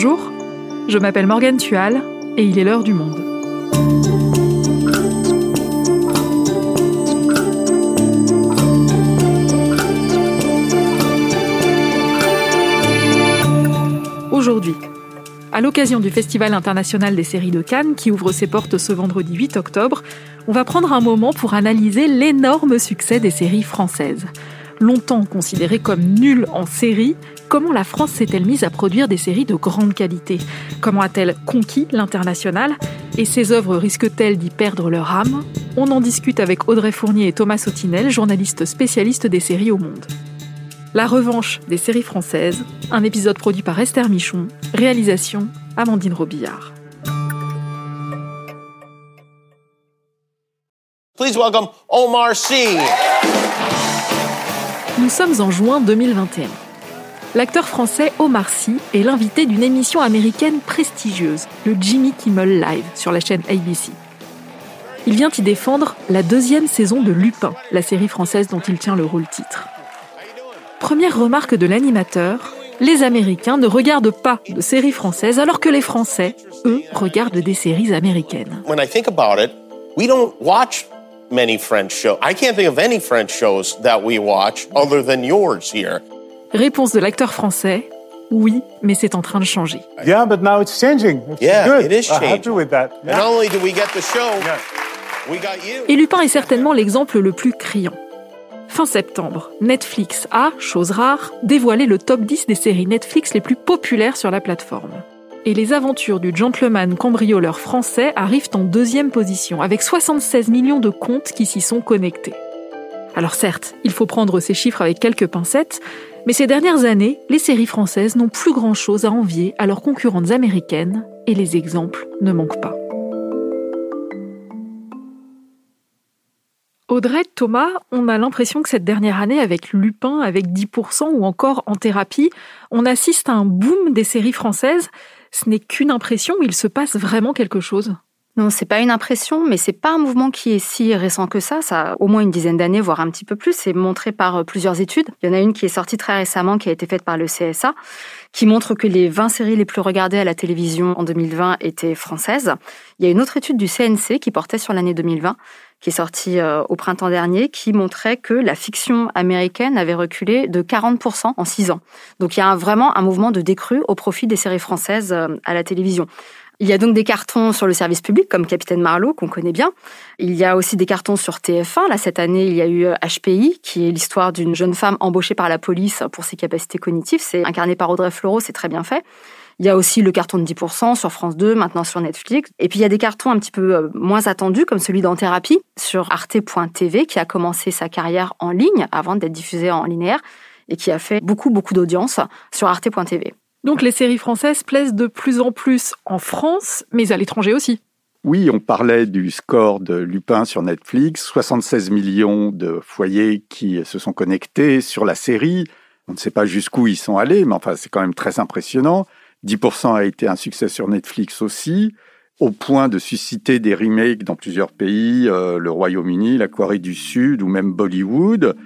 Bonjour, je m'appelle Morgane Tual et il est l'heure du monde. Aujourd'hui, à l'occasion du Festival international des séries de Cannes qui ouvre ses portes ce vendredi 8 octobre, on va prendre un moment pour analyser l'énorme succès des séries françaises. Longtemps considérées comme nulles en série, comment la France s'est-elle mise à produire des séries de grande qualité? Comment a-t-elle conquis l'international? Et ses œuvres risquent-elles d'y perdre leur âme? On en discute avec Audrey Fournier et Thomas Sautinel, journalistes spécialistes des séries au monde. La revanche des séries françaises, un épisode produit par Esther Michon, réalisation Amandine Robillard. Please welcome Omar Sy. Nous sommes en juin 2021. L'acteur français Omar Sy est l'invité d'une émission américaine prestigieuse, le Jimmy Kimmel Live, sur la chaîne ABC. Il vient y défendre la deuxième saison de Lupin, la série française dont il tient le rôle titre. Première remarque de l'animateur, les Américains ne regardent pas de séries françaises alors que les Français, eux, regardent des séries américaines. When I think about it, we don't watch many French shows. I can't think of any French shows that we watch other than yours here. Réponse de l'acteur français Oui, mais c'est en train de changer. Yeah, but now it's changing. Yeah, is good. it is I'm happy changing. with that. And not only do we get the show, we got you. Et Lupin est certainement l'exemple le plus criant. Fin septembre, Netflix a, chose rare, dévoilé le top 10 des séries Netflix les plus populaires sur la plateforme. Et les aventures du gentleman cambrioleur français arrivent en deuxième position, avec 76 millions de comptes qui s'y sont connectés. Alors certes, il faut prendre ces chiffres avec quelques pincettes, mais ces dernières années, les séries françaises n'ont plus grand-chose à envier à leurs concurrentes américaines, et les exemples ne manquent pas. Audrey, Thomas, on a l'impression que cette dernière année, avec Lupin, avec 10% ou encore en thérapie, on assiste à un boom des séries françaises. Ce n'est qu'une impression ou il se passe vraiment quelque chose? Non, c'est pas une impression, mais c'est pas un mouvement qui est si récent que ça. Ça a au moins une dizaine d'années, voire un petit peu plus. C'est montré par euh, plusieurs études. Il y en a une qui est sortie très récemment, qui a été faite par le CSA, qui montre que les 20 séries les plus regardées à la télévision en 2020 étaient françaises. Il y a une autre étude du CNC qui portait sur l'année 2020, qui est sortie euh, au printemps dernier, qui montrait que la fiction américaine avait reculé de 40% en 6 ans. Donc il y a vraiment un mouvement de décrue au profit des séries françaises euh, à la télévision. Il y a donc des cartons sur le service public, comme Capitaine Marlowe, qu'on connaît bien. Il y a aussi des cartons sur TF1. Là, cette année, il y a eu euh, HPI, qui est l'histoire d'une jeune femme embauchée par la police pour ses capacités cognitives. C'est incarné par Audrey Fleurot, c'est très bien fait. Il y a aussi le carton de 10% sur France 2, maintenant sur Netflix. Et puis il y a des cartons un petit peu euh, moins attendus, comme celui d'En Thérapie, sur arte.tv, qui a commencé sa carrière en ligne avant d'être diffusé en linéaire et qui a fait beaucoup, beaucoup d'audience sur arte.tv. Donc les séries françaises plaisent de plus en plus en France, mais à l'étranger aussi. Oui, on parlait du score de Lupin sur Netflix, 76 millions de foyers qui se sont connectés sur la série. On ne sait pas jusqu'où ils sont allés, mais enfin c'est quand même très impressionnant. 10% a été un succès sur Netflix aussi, au point de susciter des remakes dans plusieurs pays, euh, le Royaume-Uni, la Corée du Sud ou même Bollywood.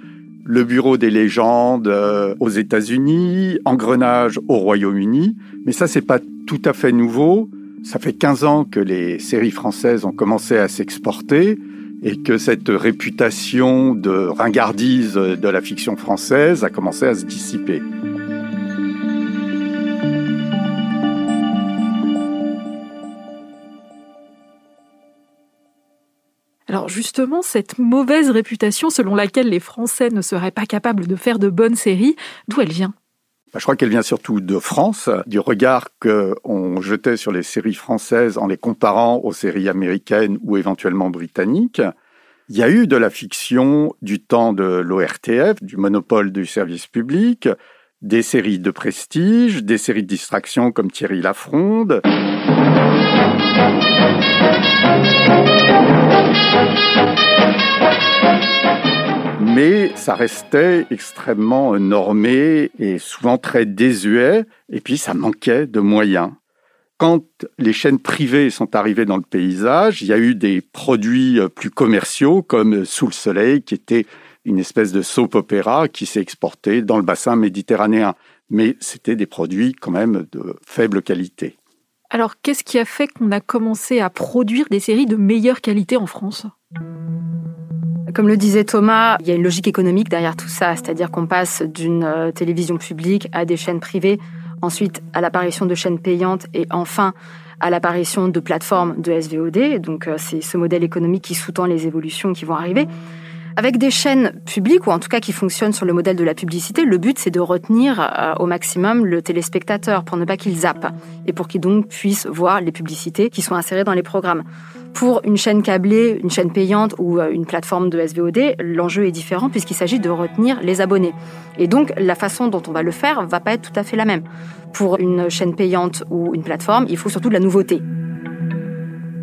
Le Bureau des légendes euh, aux États-Unis, Engrenage au Royaume-Uni. Mais ça, c'est pas tout à fait nouveau. Ça fait 15 ans que les séries françaises ont commencé à s'exporter et que cette réputation de ringardise de la fiction française a commencé à se dissiper. Justement, cette mauvaise réputation selon laquelle les Français ne seraient pas capables de faire de bonnes séries, d'où elle vient? Bah, Je crois qu'elle vient surtout de France, du regard qu'on jetait sur les séries françaises en les comparant aux séries américaines ou éventuellement britanniques. Il y a eu de la fiction du temps de l'ORTF, du monopole du service public, des séries de prestige, des séries de distraction comme Thierry Lafronde. Mais ça restait extrêmement normé et souvent très désuet, et puis ça manquait de moyens. Quand les chaînes privées sont arrivées dans le paysage, il y a eu des produits plus commerciaux comme Sous le soleil, qui étaient une espèce de soap opéra qui s'est exporté dans le bassin méditerranéen. Mais c'était des produits quand même de faible qualité. Alors, qu'est-ce qui a fait qu'on a commencé à produire des séries de meilleure qualité en France? Comme le disait Thomas, il y a une logique économique derrière tout ça, c'est-à-dire qu'on passe d'une euh, télévision publique à des chaînes privées, ensuite à l'apparition de chaînes payantes et enfin à l'apparition de plateformes de SVOD. Donc euh, c'est ce modèle économique qui sous-tend les évolutions qui vont arriver. Avec des chaînes publiques, ou en tout cas qui fonctionnent sur le modèle de la publicité, le but c'est de retenir euh, au maximum le téléspectateur pour ne pas qu'il zappe et pour qu'il donc puisse voir les publicités qui sont insérées dans les programmes. Pour une chaîne câblée, une chaîne payante ou euh, une plateforme de SVOD, l'enjeu est différent puisqu'il s'agit de retenir les abonnés. Et donc, la façon dont on va le faire va pas être tout à fait la même. Pour une chaîne payante ou une plateforme, il faut surtout de la nouveauté.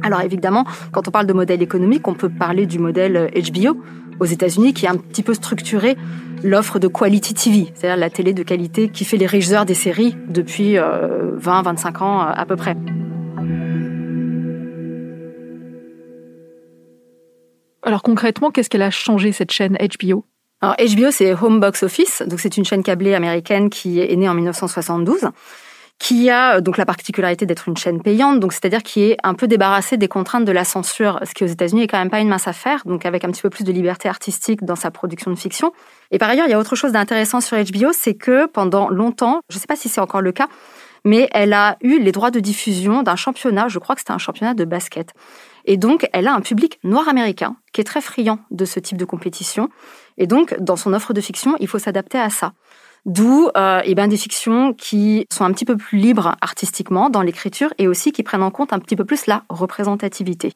Alors évidemment, quand on parle de modèle économique, on peut parler du modèle HBO aux États-Unis qui a un petit peu structuré l'offre de quality TV, c'est-à-dire la télé de qualité qui fait les riches des séries depuis 20-25 euh, ans à peu près. Alors concrètement, qu'est-ce qu'elle a changé cette chaîne HBO Alors HBO, c'est Home Box Office, donc c'est une chaîne câblée américaine qui est née en 1972 qui a euh, donc la particularité d'être une chaîne payante, donc c'est-à-dire qui est un peu débarrassée des contraintes de la censure, ce qui aux États-Unis est quand même pas une mince affaire, donc avec un petit peu plus de liberté artistique dans sa production de fiction. Et par ailleurs, il y a autre chose d'intéressant sur HBO, c'est que pendant longtemps, je ne sais pas si c'est encore le cas, mais elle a eu les droits de diffusion d'un championnat, je crois que c'était un championnat de basket. Et donc, elle a un public noir américain qui est très friand de ce type de compétition. Et donc, dans son offre de fiction, il faut s'adapter à ça. D'où euh, eh ben, des fictions qui sont un petit peu plus libres artistiquement dans l'écriture et aussi qui prennent en compte un petit peu plus la représentativité.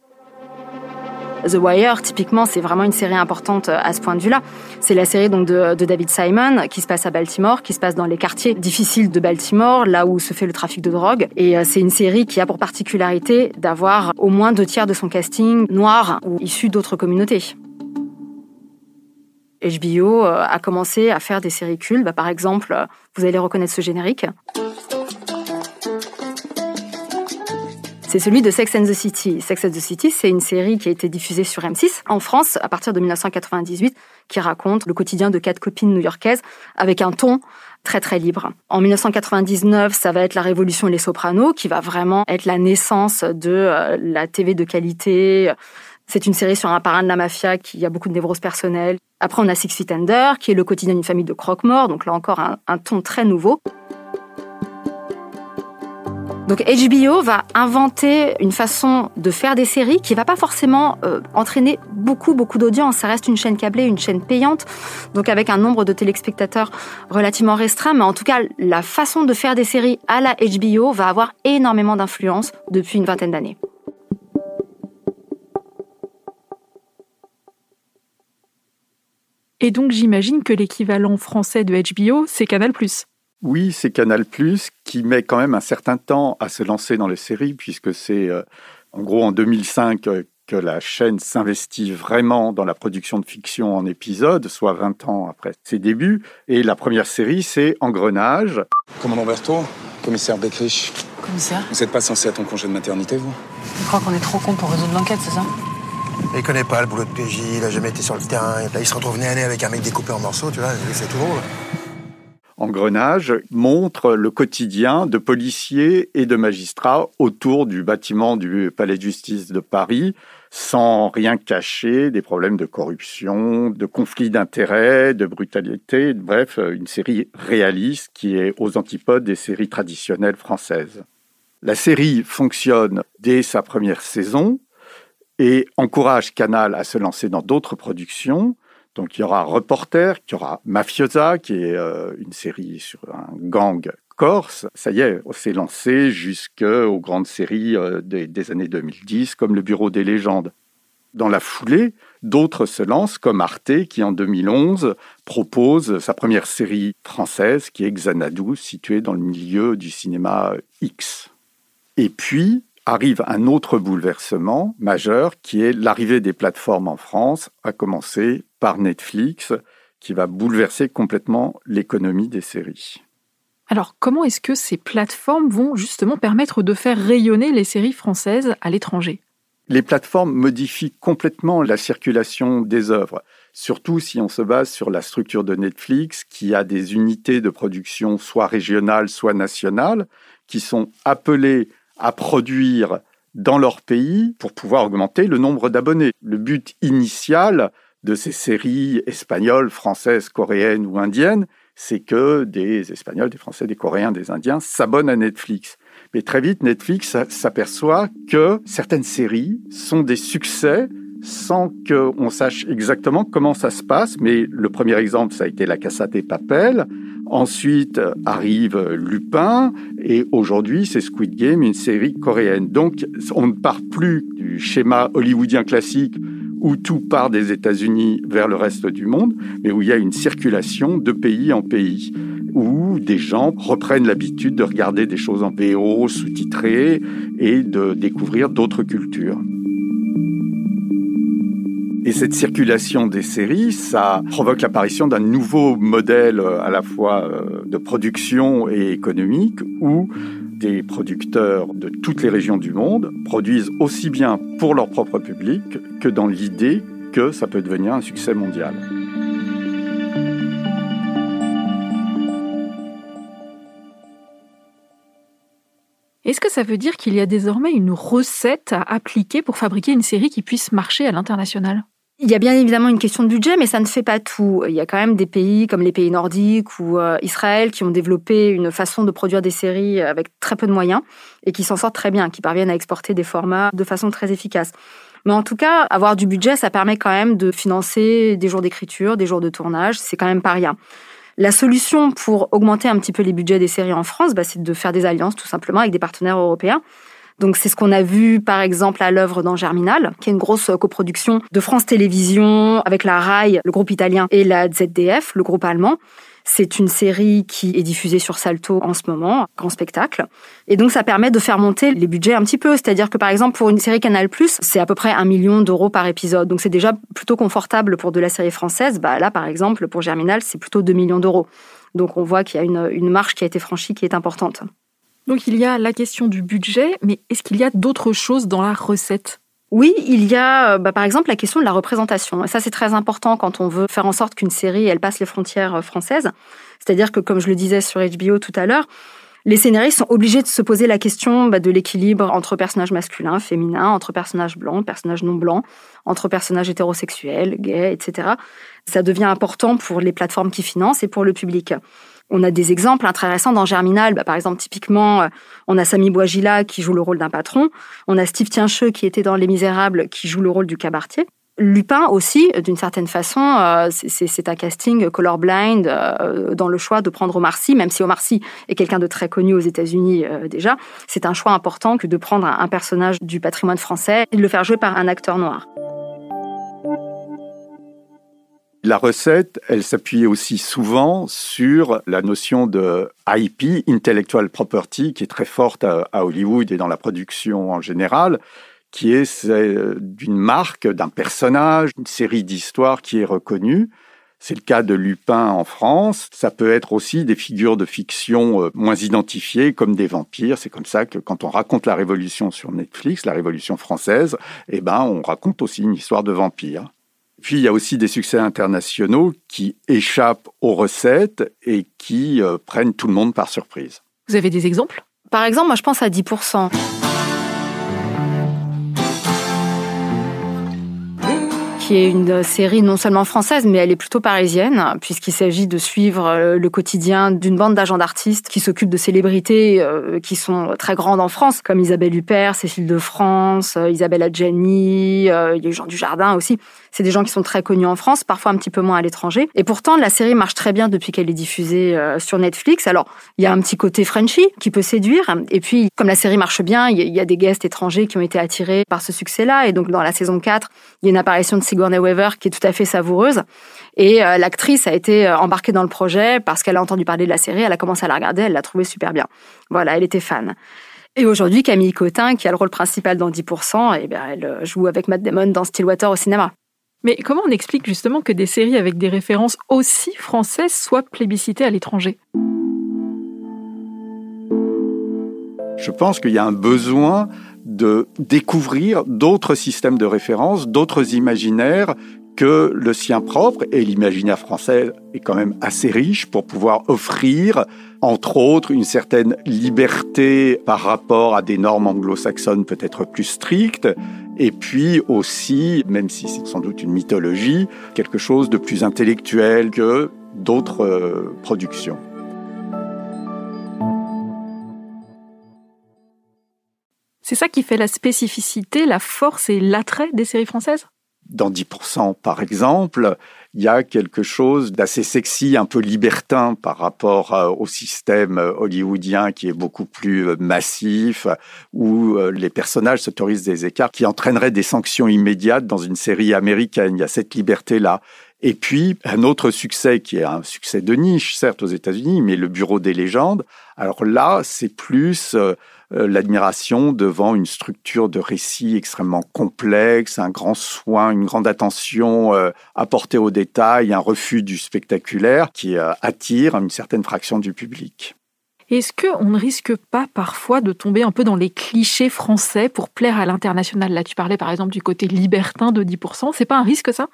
The Wire, typiquement, c'est vraiment une série importante euh, à ce point de vue-là. C'est la série donc de, de, David Simon qui se passe à Baltimore, qui se passe dans les quartiers difficiles de Baltimore, là où se fait le trafic de drogue. Et euh, c'est une série qui a pour particularité d'avoir au moins deux tiers de son casting noir ou issu d'autres communautés. HBO euh, a commencé à faire des séries cultes. Bah, par exemple, vous allez reconnaître ce générique. c'est celui de Sex and the City. Sex and the City, c'est une série qui a été diffusée sur M6 en France à partir de 1998, qui raconte le quotidien de quatre copines new-yorkaises avec un ton très très libre. En 1999, ça va être la révolution Les Sopranos, qui va vraiment être la naissance de euh, la TV de qualité. C'est une série sur un parrain de la mafia qui a beaucoup de névroses personnelles. Après, on a Six Feet Under, qui est le quotidien d'une famille de croque-morts, donc là encore un, ton très nouveau. Donc HBO va inventer une façon de faire des séries qui va pas forcément euh, entraîner beaucoup beaucoup d'audience. Ça reste une chaîne câblée, une chaîne payante, donc avec un nombre de téléspectateurs relativement restreint. Mais en tout cas, la façon de faire des séries à la HBO va avoir énormément d'influence depuis une vingtaine d'années. Et donc j'imagine que l'équivalent français de HBO, c'est Canal ⁇ oui, c'est Canal ⁇ qui met quand même un certain temps à se lancer dans les séries, puisque c'est euh, en gros en 2005 euh, que la chaîne s'investit vraiment dans la production de fiction en épisodes, soit 20 ans après ses débuts. Et la première série, c'est Engrenage. Commandant Berthaud, commissaire Beckrich. Commissaire Vous n'êtes pas censé être en congé de maternité, vous? Je crois qu'on est trop con pour résoudre l'enquête, c'est ça? Il connaît pas le boulot de PJ, il a jamais été sur le terrain. Là, il se retrouve nez à avec un mec découpé en morceaux, tu vois, c'est tout drôle. Engrenage montre le quotidien de policiers et de magistrats autour du bâtiment du Palais de justice de Paris, sans rien cacher, des problèmes de corruption, de conflits d'intérêts, de brutalité, bref, une série réaliste qui est aux antipodes des séries traditionnelles françaises. La série fonctionne dès sa première saison et encourage Canal à se lancer dans d'autres productions, donc il y aura Reporter, il y aura Mafiosa, qui est euh, une série sur un gang corse. Ça y est, on s'est lancé jusqu'aux grandes séries euh, des, années 2010, comme Le Bureau des légendes. Dans la foulée, d'autres se lancent, comme Arte, qui en 2011 propose sa première série française, qui est Xanadu, située dans le milieu du cinéma X. Et puis, arrive un autre bouleversement majeur qui est l'arrivée des plateformes en France, à commencer par Netflix, qui va bouleverser complètement l'économie des séries. Alors comment est-ce que ces plateformes vont justement permettre de faire rayonner les séries françaises à l'étranger? Les plateformes modifient complètement la circulation des œuvres. surtout si on se base sur la structure de Netflix qui a des unités de production soit régionales, soit nationales, qui sont appelées à produire dans leur pays pour pouvoir augmenter le nombre d'abonnés. Le but initial de ces séries espagnoles, françaises, coréennes ou indiennes, c'est que des Espagnols, des Français, des Coréens, des Indiens s'abonnent à Netflix. Mais très vite, Netflix s'aperçoit que certaines séries sont des succès sans qu'on sache exactement comment ça se passe. Mais le premier exemple, ça a été La Casa des Papel. Ensuite arrive Lupin et aujourd'hui c'est Squid Game, une série coréenne. Donc on ne part plus du schéma hollywoodien classique où tout part des États-Unis vers le reste du monde, mais où il y a une circulation de pays en pays, où des gens reprennent l'habitude de regarder des choses en VO, sous-titrées, et de découvrir d'autres cultures. Et cette circulation des séries, ça provoque l'apparition d'un nouveau modèle euh, à la fois euh, de production et économique où des producteurs de toutes les régions du monde produisent aussi bien pour leur propre public que dans l'idée que ça peut devenir un succès mondial. Est-ce que ça veut dire qu'il y a désormais une recette à appliquer pour fabriquer une série qui puisse marcher à l'international? Il y a bien évidemment une question de budget, mais ça ne fait pas tout. Il y a quand même des pays comme les pays nordiques ou euh, Israël qui ont développé une façon de produire des séries avec très peu de moyens et qui s'en sortent très bien, qui parviennent à exporter des formats de façon très efficace. Mais en tout cas, avoir du budget, ça permet quand même de financer des jours d'écriture, des jours de tournage. C'est quand même pas rien. La solution pour augmenter un petit peu les budgets des séries en France, bah, c'est de faire des alliances tout simplement avec des partenaires européens. Donc c'est ce qu'on a vu par exemple à l'œuvre dans Germinal, qui est une grosse coproduction de France Télévisions avec la RAI, le groupe italien, et la ZDF, le groupe allemand. C'est une série qui est diffusée sur Salto en ce moment, grand spectacle. Et donc, ça permet de faire monter les budgets un petit peu. C'est-à-dire que, par exemple, pour une série Canal+, c'est à peu près un million d'euros par épisode. Donc, c'est déjà plutôt confortable pour de la série française. Bah, là, par exemple, pour Germinal, c'est plutôt 2 millions d'euros. Donc, on voit qu'il y a une, une qui a été franchie qui est importante. Donc il y a la question du budget, mais est-ce qu'il y a d'autres choses dans la recette? Oui, il y a euh, bah, par exemple la question de la représentation. Et ça, c'est très important quand on veut faire en sorte qu'une série, elle passe les frontières euh, françaises. C'est-à-dire que, comme je le disais sur HBO tout à l'heure, les scénaristes sont obligés de se poser la question bah, de l'équilibre entre personnages masculins, féminins, entre personnages blancs, personnages non blancs, entre personnages hétérosexuels, gays, etc. Ça devient important pour les plateformes qui financent et pour le public. On a des exemples intéressants dans Germinal. Bah, par exemple, typiquement, euh, on a Samy Bouagila qui joue le rôle d'un patron. On a Steve Tiencheux qui était dans Les Misérables qui joue le rôle du cabaretier. Lupin aussi, d'une certaine façon, euh, c'est un casting colorblind euh, dans le choix de prendre Omar Sy, même si Omar Sy est quelqu'un de très connu aux États-Unis déjà. C'est un choix important que de prendre un personnage du patrimoine français et de le faire jouer par un acteur noir. La recette, elle s'appuyait aussi souvent sur la notion de IP, intellectual property, qui est très forte à, Hollywood et dans la production en général, qui est d'une marque, d'un personnage, une série d'histoires qui est reconnue. C'est le cas de Lupin en France. Ça peut être aussi des figures de fiction euh, moins identifiées, comme des vampires. C'est comme ça que quand on raconte la Révolution sur Netflix, la Révolution française, eh ben, on raconte aussi une histoire de vampires. Puis il y a aussi des succès internationaux qui échappent aux recettes et qui euh, prennent tout le monde par surprise. Vous avez des exemples? Par exemple, moi je pense à 10% qui est une série non seulement française, mais elle est plutôt parisienne, puisqu'il s'agit de suivre euh, le quotidien d'une bande d'agents d'artistes qui s'occupent de célébrités euh, qui sont très grandes en France, comme Isabelle Huppert, Cécile de France, euh, Isabelle Adjani, les gens du Jardin aussi. C'est des gens qui sont très connus en France, parfois un petit peu moins à l'étranger. Et pourtant, la série marche très bien depuis qu'elle est diffusée sur Netflix. Alors, il y a un petit côté Frenchy qui peut séduire. Et puis, comme la série marche bien, il y a des guests étrangers qui ont été attirés par ce succès-là. Et donc, dans la saison 4, il y a une apparition de Sigourney Weaver qui est tout à fait savoureuse. Et euh, l'actrice a été euh, embarquée dans le projet parce qu'elle a entendu parler de la série, elle a commencé à la regarder, elle l'a trouvée super bien. Voilà, elle était fan. Et aujourd'hui, Camille Cotin, qui a le rôle principal dans 10%, eh bien, elle euh, joue avec Matt Damon dans Stillwater au cinéma. Mais comment on explique justement que des séries avec des références aussi françaises soient plébiscitées à l'étranger? Je pense qu'il y a un besoin de découvrir d'autres systèmes de référence, d'autres imaginaires que le sien propre et l'imaginaire français est quand même assez riche pour pouvoir offrir, entre autres, une certaine liberté par rapport à des normes anglo-saxonnes peut-être plus strictes, et puis aussi, même si c'est sans doute une mythologie, quelque chose de plus intellectuel que d'autres euh, productions. C'est ça qui fait la spécificité, la force et l'attrait des séries françaises? Dans 10% par exemple, il y a quelque chose d'assez sexy, un peu libertin par rapport euh, au système euh, hollywoodien qui est beaucoup plus euh, massif, où les personnages s'autorisent des écarts qui entraîneraient des sanctions immédiates dans une série américaine. Il y a cette liberté-là. Et puis, un autre succès qui est un succès de niche, certes aux États-Unis, mais le Bureau des légendes. Alors là, c'est plus euh, l'admiration devant une structure de récit extrêmement complexe, un grand soin, une grande attention euh, apportée aux détails, un refus du spectaculaire qui euh, attire une certaine fraction du public. Est-ce qu'on ne risque pas parfois de tomber un peu dans les clichés français pour plaire à l'international? Là, tu parlais par exemple du côté libertin de 10%. C'est pas un risque ça?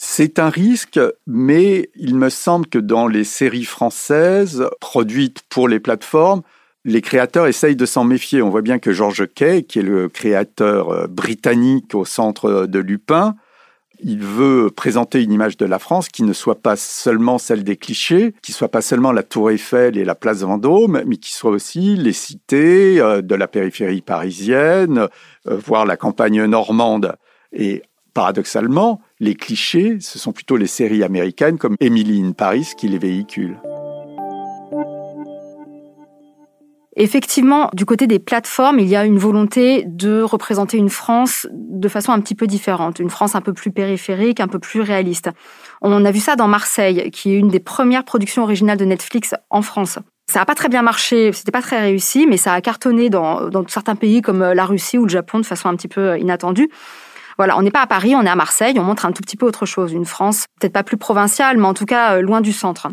C'est un risque, mais il me semble que dans les séries françaises produites pour les plateformes, les créateurs essayent de s'en méfier. On voit bien que George Kay, qui est le créateur euh, britannique au centre de Lupin, il veut présenter une image de la France qui ne soit pas seulement celle des clichés, qui soit pas seulement la Tour Eiffel et la place Vendôme, mais qui soit aussi les cités euh, de la périphérie parisienne, euh, voire la campagne normande. Et paradoxalement, les clichés, ce sont plutôt les séries américaines comme Emily in Paris qui les véhiculent. Effectivement, du côté des plateformes, il y a une volonté de représenter une France de façon un petit peu différente, une France un peu plus périphérique, un peu plus réaliste. On a vu ça dans Marseille, qui est une des premières productions originales de Netflix en France. Ça n'a pas très bien marché, c'était pas très réussi, mais ça a cartonné dans, dans certains pays comme la Russie ou le Japon de façon un petit peu inattendue. Voilà, on n'est pas à Paris, on est à Marseille, on montre un tout petit peu autre chose, une France peut-être pas plus provinciale, mais en tout cas euh, loin du centre.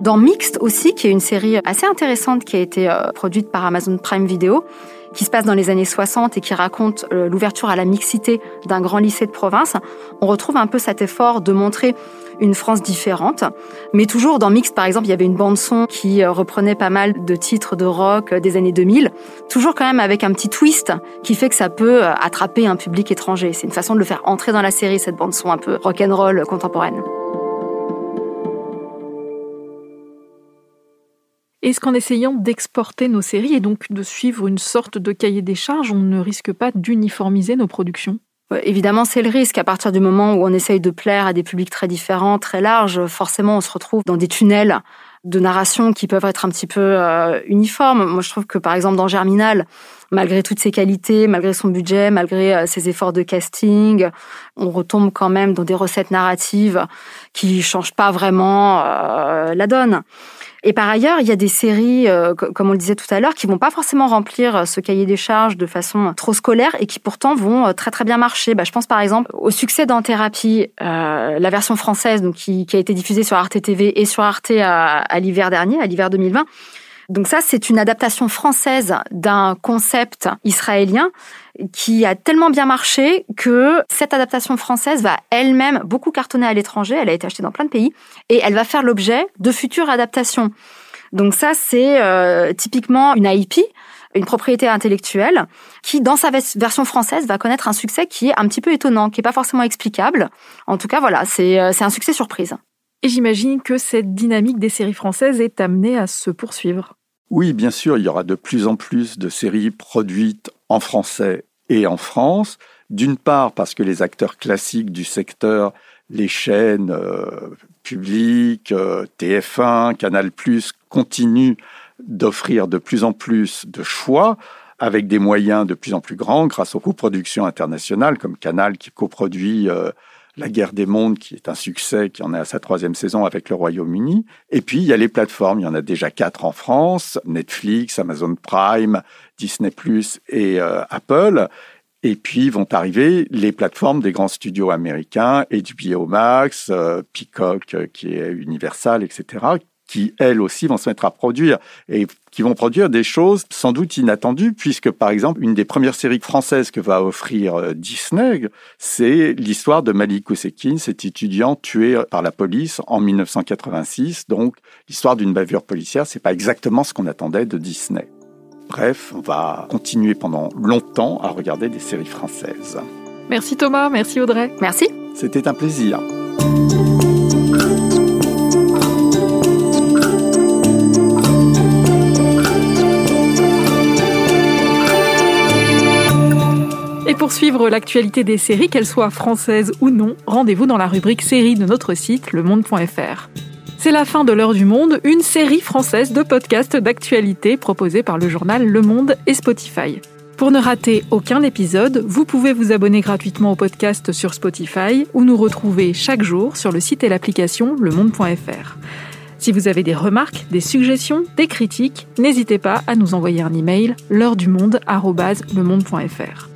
Dans Mixed aussi, qui est une série assez intéressante qui a été euh, produite par Amazon Prime Video, qui se passe dans les années 60 et qui raconte euh, l'ouverture à la mixité d'un grand lycée de province, on retrouve un peu cet effort de montrer une France différente. Mais toujours dans Mixed, par exemple, il y avait une bande son qui euh, reprenait pas mal de titres de rock des années 2000, toujours quand même avec un petit twist qui fait que ça peut attraper un public étranger. C'est une façon de le faire entrer dans la série, cette bande son un peu rock and roll contemporaine. Est-ce qu'en essayant d'exporter nos séries et donc de suivre une sorte de cahier des charges, on ne risque pas d'uniformiser nos productions? Évidemment, c'est le risque. À partir du moment où on essaye de plaire à des publics très différents, très larges, forcément, on se retrouve dans des tunnels de narration qui peuvent être un petit peu euh, uniformes. Moi, je trouve que, par exemple, dans Germinal, malgré toutes ses qualités, malgré son budget, malgré euh, ses efforts de casting, on retombe quand même dans des recettes narratives qui changent pas vraiment euh, la donne. Et par ailleurs, il y a des séries, euh, comme on le disait tout à l'heure, qui vont pas forcément remplir euh, ce cahier des charges de façon trop scolaire et qui pourtant vont euh, très très bien marcher. Bah, je pense par exemple au succès d'En Thérapie, la version française, donc qui, a été diffusée sur Arte TV et sur Arte à l'hiver dernier, à l'hiver 2020. Donc ça, c'est une adaptation française d'un concept israélien qui a tellement bien marché que cette adaptation française va elle-même beaucoup cartonner à l'étranger. Elle a été achetée dans plein de pays et elle va faire l'objet de futures adaptations. Donc ça, c'est euh, typiquement une IP, une propriété intellectuelle, qui dans sa version française va connaître un succès qui est un petit peu étonnant, qui est pas forcément explicable. En tout cas, voilà, c'est euh, un succès surprise. Et j'imagine que cette dynamique des séries françaises est amenée à se poursuivre. Oui, bien sûr, il y aura de plus en plus de séries produites en français et en France. D'une part parce que les acteurs classiques du secteur, les chaînes euh, publiques, euh, TF1, Canal+, continuent d'offrir de plus en plus de choix avec des moyens de plus en plus grands grâce aux coproductions internationales comme Canal qui coproduit euh, la guerre des mondes, qui est un succès, qui en est à sa troisième saison avec le Royaume-Uni. Et puis, il y a les plateformes. Il y en a déjà quatre en France. Netflix, Amazon Prime, Disney+, et euh, Apple. Et puis vont arriver les plateformes des grands studios américains, HBO Max, euh, Peacock, euh, qui est Universal, etc., qui, elles aussi, vont se mettre à produire et qui vont produire des choses sans doute inattendues, puisque, par exemple, une des premières séries françaises que va offrir euh, Disney, c'est l'histoire de Malik Ousekine, cet étudiant tué par la police en 1986. Donc, l'histoire d'une bavure policière, c'est pas exactement ce qu'on attendait de Disney. Bref, on va continuer pendant longtemps à regarder des séries françaises. Merci Thomas, merci Audrey. Merci. C'était un plaisir. Et pour suivre l'actualité des séries, qu'elles soient françaises ou non, rendez-vous dans la rubrique séries de notre site lemonde.fr. C'est la fin de l'heure du monde, une série française de podcasts d'actualité proposée par le journal Le Monde et Spotify. Pour ne rater aucun épisode, vous pouvez vous abonner gratuitement au podcast sur Spotify ou nous retrouver chaque jour sur le site et l'application lemonde.fr. Si vous avez des remarques, des suggestions, des critiques, n'hésitez pas à nous envoyer un email l'heure du monde @lemonde.fr.